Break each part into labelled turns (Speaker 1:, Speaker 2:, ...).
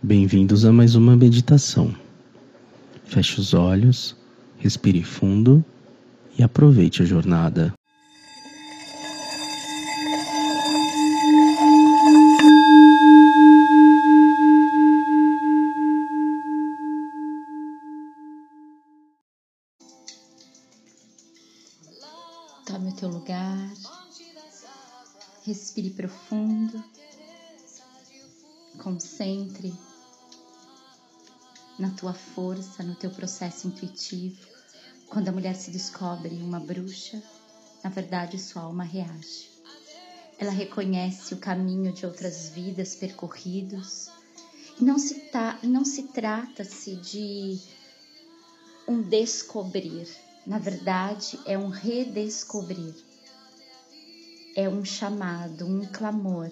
Speaker 1: Bem-vindos a mais uma meditação. Feche os olhos, respire fundo e aproveite a jornada.
Speaker 2: Tome o teu lugar, respire profundo, concentre na tua força, no teu processo intuitivo. Quando a mulher se descobre uma bruxa, na verdade sua alma reage. Ela reconhece o caminho de outras vidas percorridos. E não se, tá, não se trata-se de um descobrir, na verdade é um redescobrir. É um chamado, um clamor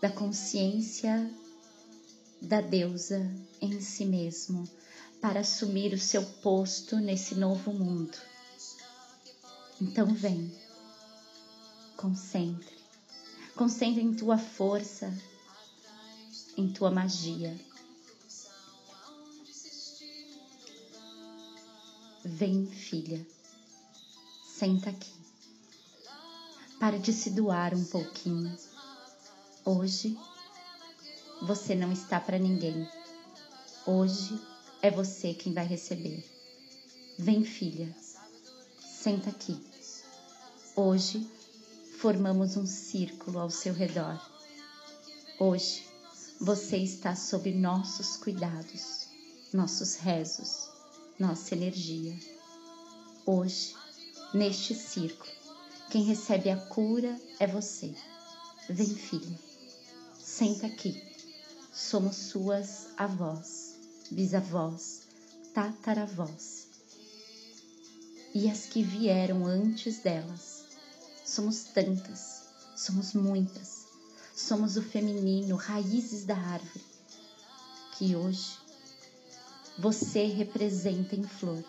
Speaker 2: da consciência da deusa em si mesmo para assumir o seu posto nesse novo mundo. Então vem, concentre, concentre em tua força, em tua magia. Vem, filha, senta aqui. Para de se doar um pouquinho. Hoje você não está para ninguém. Hoje é você quem vai receber. Vem, filha, senta aqui. Hoje formamos um círculo ao seu redor. Hoje você está sob nossos cuidados, nossos rezos, nossa energia. Hoje, neste círculo, quem recebe a cura é você. Vem, filha, senta aqui somos suas avós, bisavós, tataravós. E as que vieram antes delas. Somos tantas, somos muitas. Somos o feminino, raízes da árvore, que hoje você representa em flor.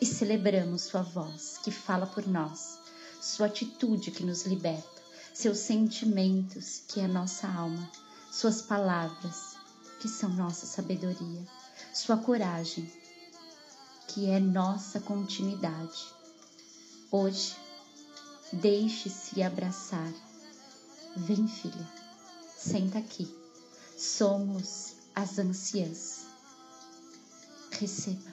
Speaker 2: E celebramos sua voz que fala por nós, sua atitude que nos liberta, seus sentimentos que é nossa alma suas palavras, que são nossa sabedoria, sua coragem, que é nossa continuidade. Hoje, deixe-se abraçar. Vem, filha, senta aqui. Somos as anciãs. Receba.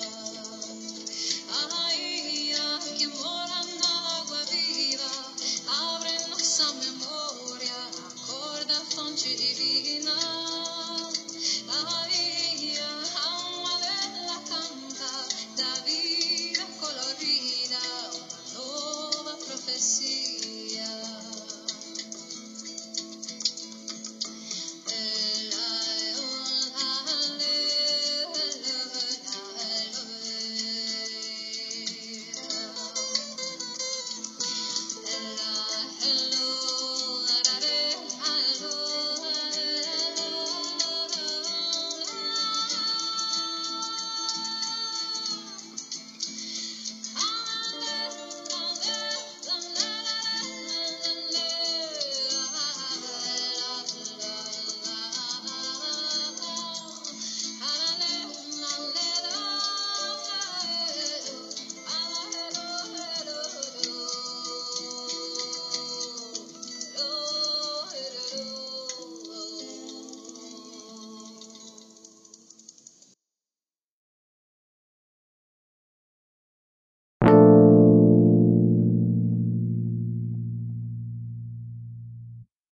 Speaker 3: Divina